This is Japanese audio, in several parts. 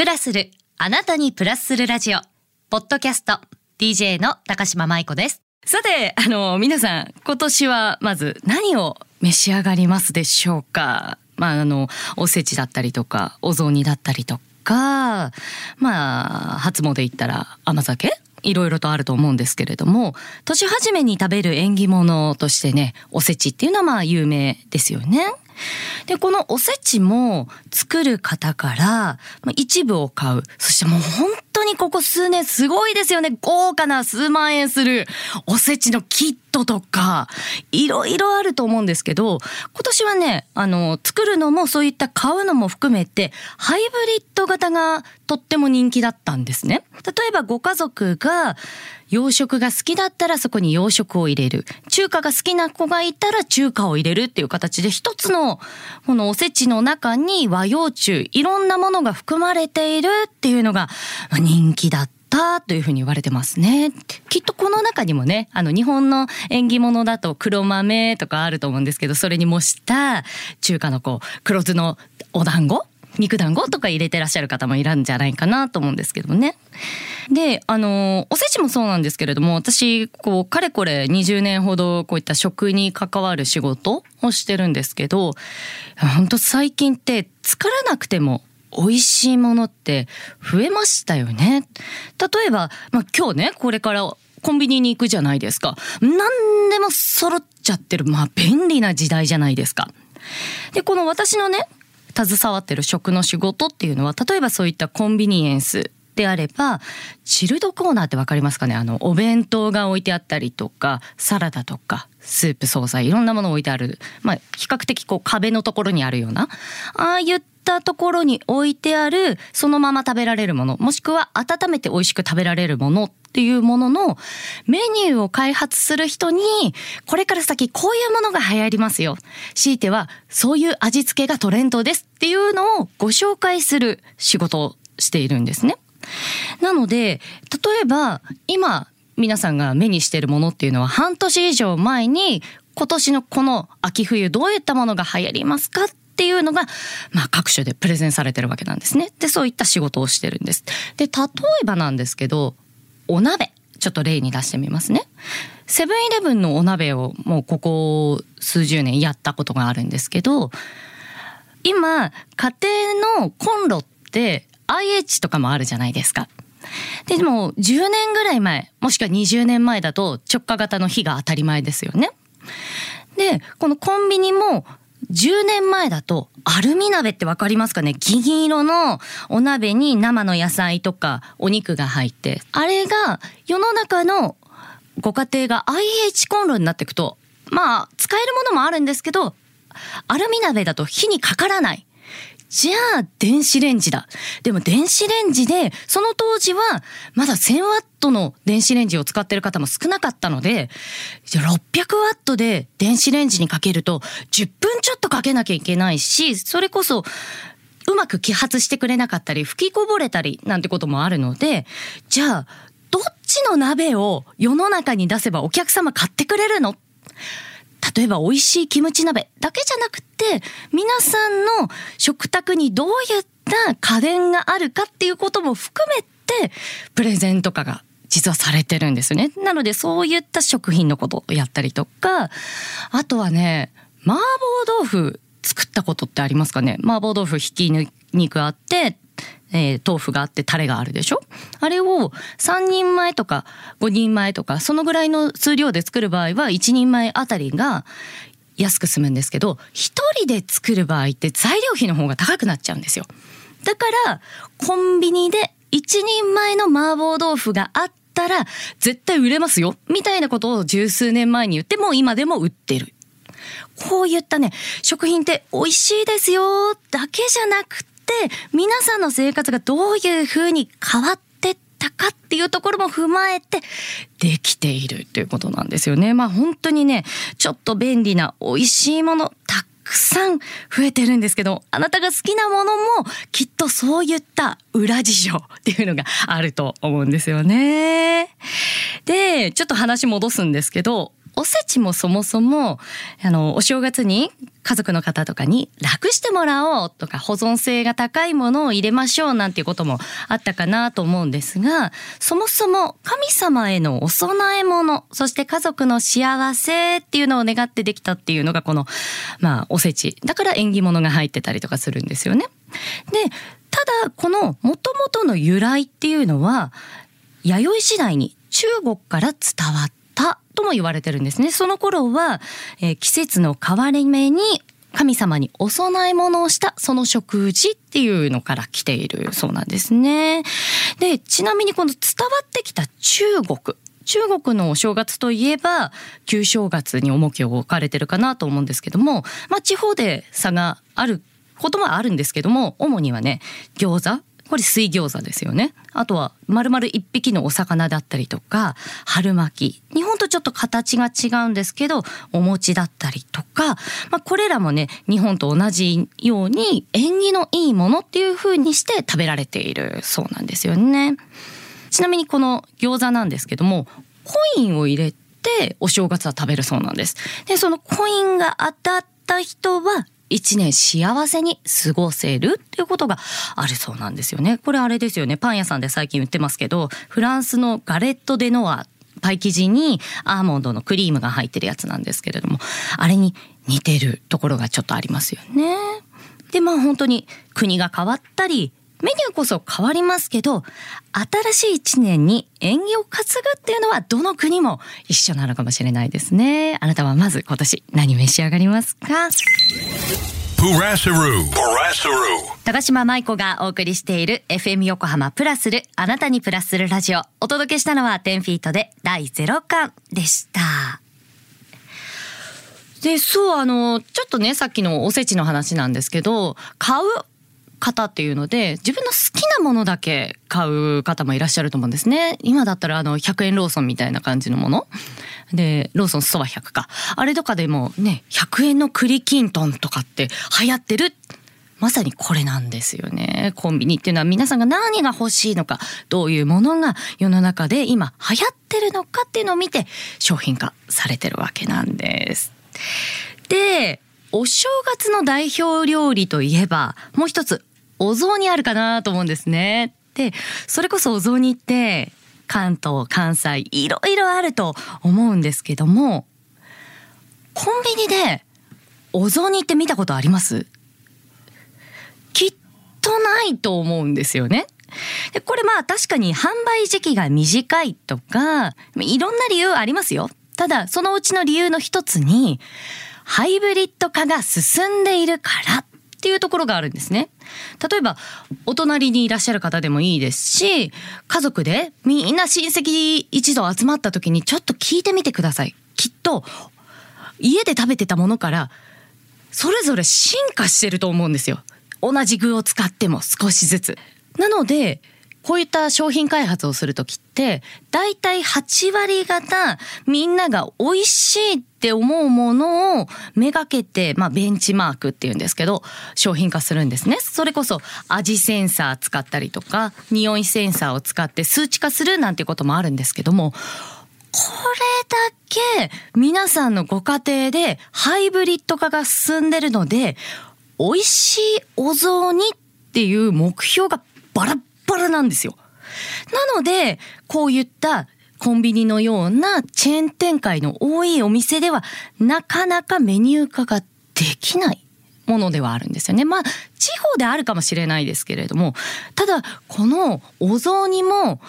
プラスる、あなたにプラスするラジオ、ポッドキャスト、DJ の高島舞子です。さて、あの、皆さん、今年はまず何を召し上がりますでしょうか？まあ、あの、おせちだったりとか、お雑煮だったりとか、まあ、初詣行ったら甘酒？いろいろとあると思うんですけれども年始めに食べる縁起物としてねおせちっていうのはまあ有名ですよね。でこのおせちも作る方から一部を買う。そしてもう本当にここ数年すごいですよね豪華な数万円するおせちのキットとかいろいろあると思うんですけど今年はねあの作るのもそういった買うのも含めてハイブリッド型がとっても人気だったんですね。例えばご家族が洋食が好きだったらそこに洋食を入れる。中華が好きな子がいたら中華を入れるっていう形で一つのこのおせちの中に和洋中いろんなものが含まれているっていうのが人気だった。というふうに言われてますね。きっとこの中にもね、あの日本の縁起物だと黒豆とかあると思うんですけど、それに模した中華のこう黒酢のお団子肉団子とか入れてらっしゃる方もいるんじゃないかなと思うんですけどね。で、あの、おせちもそうなんですけれども、私、こう、かれこれ20年ほどこういった食に関わる仕事をしてるんですけど、本当最近って作らなくても美味しいものって増えましたよね。例えば、まあ、今日ね、これからコンビニに行くじゃないですか。何でも揃っちゃってる、まあ便利な時代じゃないですか。で、この私のね、携わってる食の仕事っていうのは例えばそういったコンビニエンスであればチルドコーナーって分かりますかね？あのお弁当が置いてあったりとかサラダとかスープ惣菜いろんなもの置いてある、まあ、比較的こう壁のところにあるようなああいったところに置いてあるそのまま食べられるものもしくは温めて美味しく食べられるものっていうもののメニューを開発する人にこれから先こういうものが流行りますよ。強いてはそういう味付けがトレンドですっていうのをご紹介する仕事をしているんですね。なので例えば今皆さんが目にしているものっていうのは半年以上前に今年のこの秋冬どういったものが流行りますかっていうのが、まあ、各種でプレゼンされてるわけなんですね。でそういった仕事をしてるんです。で例えばなんですけどお鍋ちょっと例に出してみますね。セブンイレブンのお鍋をもうここ数十年やったことがあるんですけど今家庭のコンロって IH とかもあるじゃないですか。でも10年ぐらい前もしくは20年前だと直下型の火が当たり前ですよね。でこのコンビニも10年前だとアルミ鍋ってわかりますかね銀色のお鍋に生の野菜とかお肉が入ってあれが世の中のご家庭が IH コンロになっていくとまあ使えるものもあるんですけどアルミ鍋だと火にかからないじゃあ電子レンジだ。でも電子レンジで、その当時はまだ1000ワットの電子レンジを使ってる方も少なかったので、600ワットで電子レンジにかけると10分ちょっとかけなきゃいけないし、それこそうまく揮発してくれなかったり、吹きこぼれたりなんてこともあるので、じゃあ、どっちの鍋を世の中に出せばお客様買ってくれるの？例えば美味しいキムチ鍋だけじゃなくて皆さんの食卓にどういった家電があるかっていうことも含めてプレゼンとかが実はされてるんですね。なのでそういった食品のことをやったりとかあとはね麻婆豆腐作ったことってありますかね麻婆豆腐ひき肉あってえー、豆腐があってタレがあるでしょ？あれを3人前とか5人前とかそのぐらいの数量で作る場合は1人前あたりが安く済むんですけど1人で作る場合って材料費の方が高くなっちゃうんですよ。だからコンビニで1人前の麻婆豆腐があったら絶対売れますよみたいなことを十数年前に言っても今でも売ってる。こういったね食品って美味しいですよだけじゃなく皆さんの生活がどういうふうに変わってったかっていうところも踏まえてできているということなんですよね。まあ本当にねちょっと便利な美味しいものたくさん増えてるんですけどあなたが好きなものもきっとそういった裏事情っていうのがあると思うんですよね。でちょっと話戻すんですけどおせちもそもそも、あの、お正月に家族の方とかに楽してもらおうとか保存性が高いものを入れましょうなんていうこともあったかなと思うんですが、そもそも神様へのお供え物、そして家族の幸せっていうのを願ってできたっていうのがこの、まあ、おせち。だから縁起物が入ってたりとかするんですよね。で、ただこの元々の由来っていうのは、弥生時代に中国から伝わったとも言われてるんですね。その頃は、えー、季節の変わり目に神様にお供え物をしたその食事っていうのから来ているそうなんですね。で、ちなみにこの伝わってきた中国。中国のお正月といえば旧正月に重きを置かれてるかなと思うんですけども、まあ地方で差があることもあるんですけども、主にはね、餃子、これ水餃子ですよね。あとは丸々一匹のお魚だったりとか、春巻き。日本とちょっと形が違うんですけど、お餅だったりとか、まあこれらもね、日本と同じように縁起のいいものっていう風にして食べられているそうなんですよね。ちなみにこの餃子なんですけども、コインを入れてお正月は食べるそうなんです。で、そのコインが当たった人は一年幸せに過ごせるっていうことがあるそうなんですよね。これあれですよね。パン屋さんで最近売ってますけど、フランスのガレット・デ・ノアパイ生地にアーモンドのクリームが入ってるやつなんですけれども、あれに似てるところがちょっとありますよね。で、まあ本当に国が変わったり、メニューこそ変わりますけど、新しい一年に縁起を担ぐっていうのはどの国も一緒なのかもしれないですね。あなたはまず今年何召し上がりますか？高島舞子がお送りしている FM 横浜プラスるあなたにプラスするラジオ。お届けしたのは10フィートで第0巻でした。で、そう、あの、ちょっとね、さっきのおせちの話なんですけど、買う方っていうので自分の好きなものだけ買う方もいらっしゃると思うんですね今だったらあの100円ローソンみたいな感じのものでローソンそば100かあれとかでもね100円の栗きんとんとかって流行ってるまさにこれなんですよね。コンビニっていうのは皆さんが何が欲しいのか、どういうものが世の中で今流行ってるのかっていうのを見て商品化されてるわけなんです。で、お正月の代表料理といえば、もう一つお雑煮あるかなと思うんですね。で、それこそお雑煮って関東、関西、いろいろあると思うんですけども、コンビニでお雑煮って見たことあります？きっとないと思うんですよね。でこれまあ確かに販売時期が短いとか、いろんな理由ありますよ。ただ、そのうちの理由の一つに、ハイブリッド化が進んでいるからっていうところがあるんですね。例えば、お隣にいらっしゃる方でもいいですし、家族でみんな親戚一同集まった時にちょっと聞いてみてください。きっと、家で食べてたものから、それぞれ進化してると思うんですよ。同じ具を使っても少しずつ。なので、こういった商品開発をする時って大体8割方みんなが美味しいっって思うものをめがけて、まあ、ベンチマークっていうんですけど商品化するんですね。それこそ味センサー使ったりとか匂いセンサーを使って数値化するなんていうこともあるんですけどもこれだけ皆さんのご家庭でハイブリッド化が進んでるので美味しいお雑煮っていう目標がバラッぱらなんですよ。なので、こういったコンビニのようなチェーン展開の多いお店では、なかなかメニュー化ができないものではあるんですよね。まあ、地方であるかもしれないですけれども、ただ、このお雑煮も、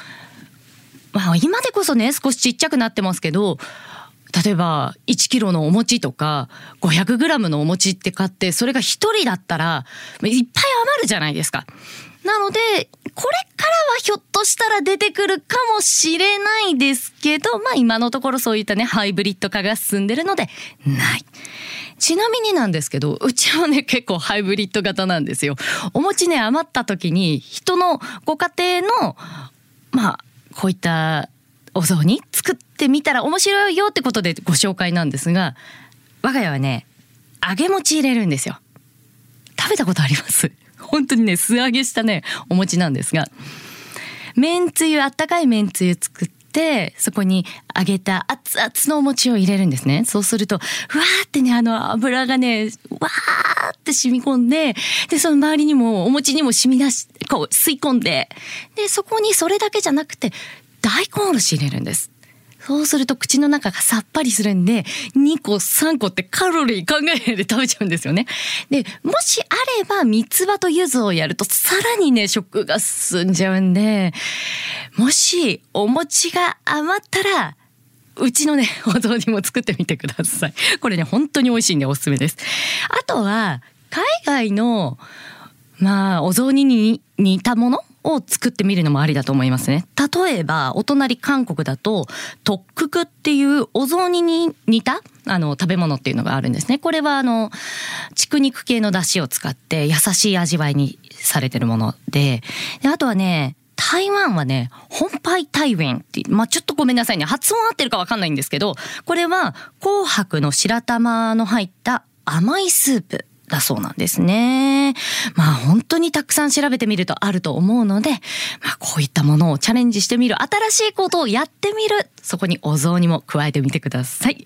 まあ、今でこそね、少しちっちゃくなってますけど、例えば1キロのお餅とか500グラムのお餅って買ってそれが1人だったらいっぱい余るじゃないですか。なので、これからはひょっとしたら出てくるかもしれないですけど、まあ今のところそういったね、ハイブリッド化が進んでるので、ない。ちなみになんですけど、うちはね、結構ハイブリッド型なんですよ。お餅ね、余った時に、人のご家庭の、まあ、こういったお雑煮作ってみたら面白いよってことでご紹介なんですが、我が家はね、揚げ餅入れるんですよ。食べたことあります？本当にね素揚げしたねお餅なんですがめんつゆあったかいめんつゆ作ってそこに揚げた熱々のお餅を入れるんですね。そうするとふわーってねあの油がねわーって染み込んででその周りにもお餅にも染み出しこう吸い込んででそこにそれだけじゃなくて大根おろし入れるんです。そうすると口の中がさっぱりするんで、2個3個ってカロリー考えないで食べちゃうんですよね。で、もしあれば三つ葉と柚子をやるとさらにね、食が進んじゃうんで、もしお餅が余ったら、うちのね、お雑煮も作ってみてください。これね、本当に美味しいんでおすすめです。あとは、海外の、まあ、お雑煮に似たものを作ってみるのもありだと思いますね。例えば、お隣韓国だと、トッククっていうお雑煮に似たあの食べ物っていうのがあるんですね。これはあの畜肉系の出汁を使って優しい味わいにされてるもので、であとはね、台湾はね、本パイ台湾ってまあ、ちょっとごめんなさいね。発音合ってるかわかんないんですけど、これは紅白の白玉の入った甘いスープだそうなんですね。まあ本当にたくさん調べてみるとあると思うので、まあこういったものをチャレンジしてみる、新しいことをやってみる、そこにお雑煮も加えてみてください。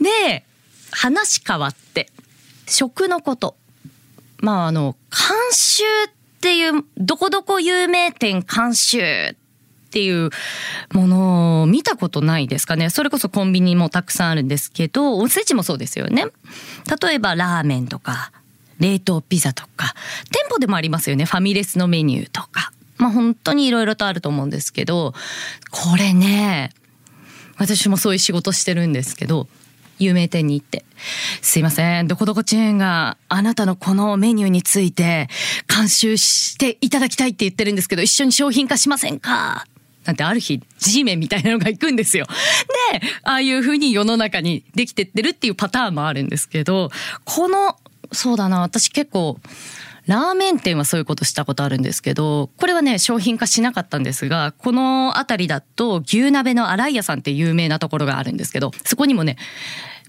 で、話変わって、食のこと。まああの、監修っていう、どこどこ有名店監修っていうものを見たことないですかね。それこそコンビニもたくさんあるんですけど、おせちもそうですよね。例えばラーメンとか、冷凍ピザとか、店舗でもありますよね。ファミレスのメニューとか。まあ本当にいろいろとあると思うんですけど、これね、私もそういう仕事してるんですけど、有名店に行って、すいません、どこどこチェーンがあなたのこのメニューについて監修していただきたいって言ってるんですけど、一緒に商品化しませんか？なんてある日 G メンみたいなのが行くんですよ。で、ああいう風に世の中にできてってるっていうパターンもあるんですけど、この、そうだな、私結構、ラーメン店はそういうことしたことあるんですけど、これはね、商品化しなかったんですが、この辺りだと牛鍋の新井屋さんって有名なところがあるんですけど、そこにもね、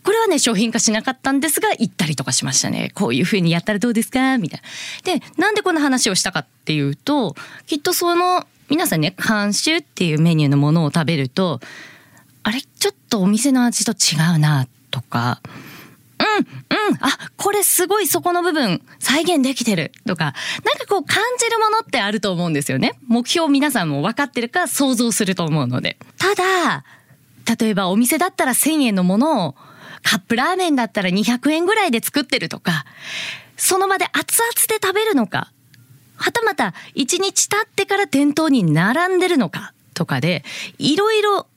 これはね、商品化しなかったんですが、行ったりとかしましたね。こういう風にやったらどうですか？みたいな。で、なんでこんな話をしたかっていうと、きっとその皆さんね監修っていうメニューのものを食べるとあれちょっとお店の味と違うなとかうんうんあこれすごいそこの部分再現できてるとかなんかこう感じるものってあると思うんですよね。目標皆さんも分かってるか想像すると思うので。ただ例えばお店だったら1000円のものをカップラーメンだったら200円ぐらいで作ってるとかその場で熱々で食べるのかはたまた一日経ってから店頭に並んでるのかとかで、いろいろ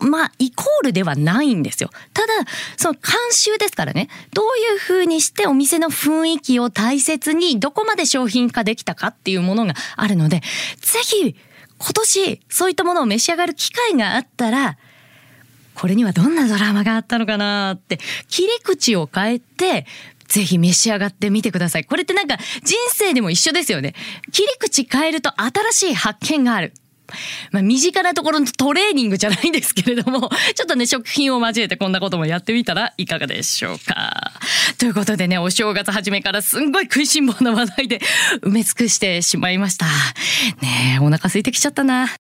まあ、イコールではないんですよ。ただ、その監修ですからね、どういう風にしてお店の雰囲気を大切にどこまで商品化できたかっていうものがあるので、ぜひ、今年、そういったものを召し上がる機会があったら、これにはどんなドラマがあったのかなって、切り口を変えて、ぜひ召し上がってみてください。これってなんか人生でも一緒ですよね。切り口変えると新しい発見がある。まあ、身近なところのトレーニングじゃないんですけれども、ちょっとね、食品を交えてこんなこともやってみたらいかがでしょうか。ということでね、お正月初めからすんごい食いしん坊な話題で埋め尽くしてしまいました。ねえ、お腹空いてきちゃったな。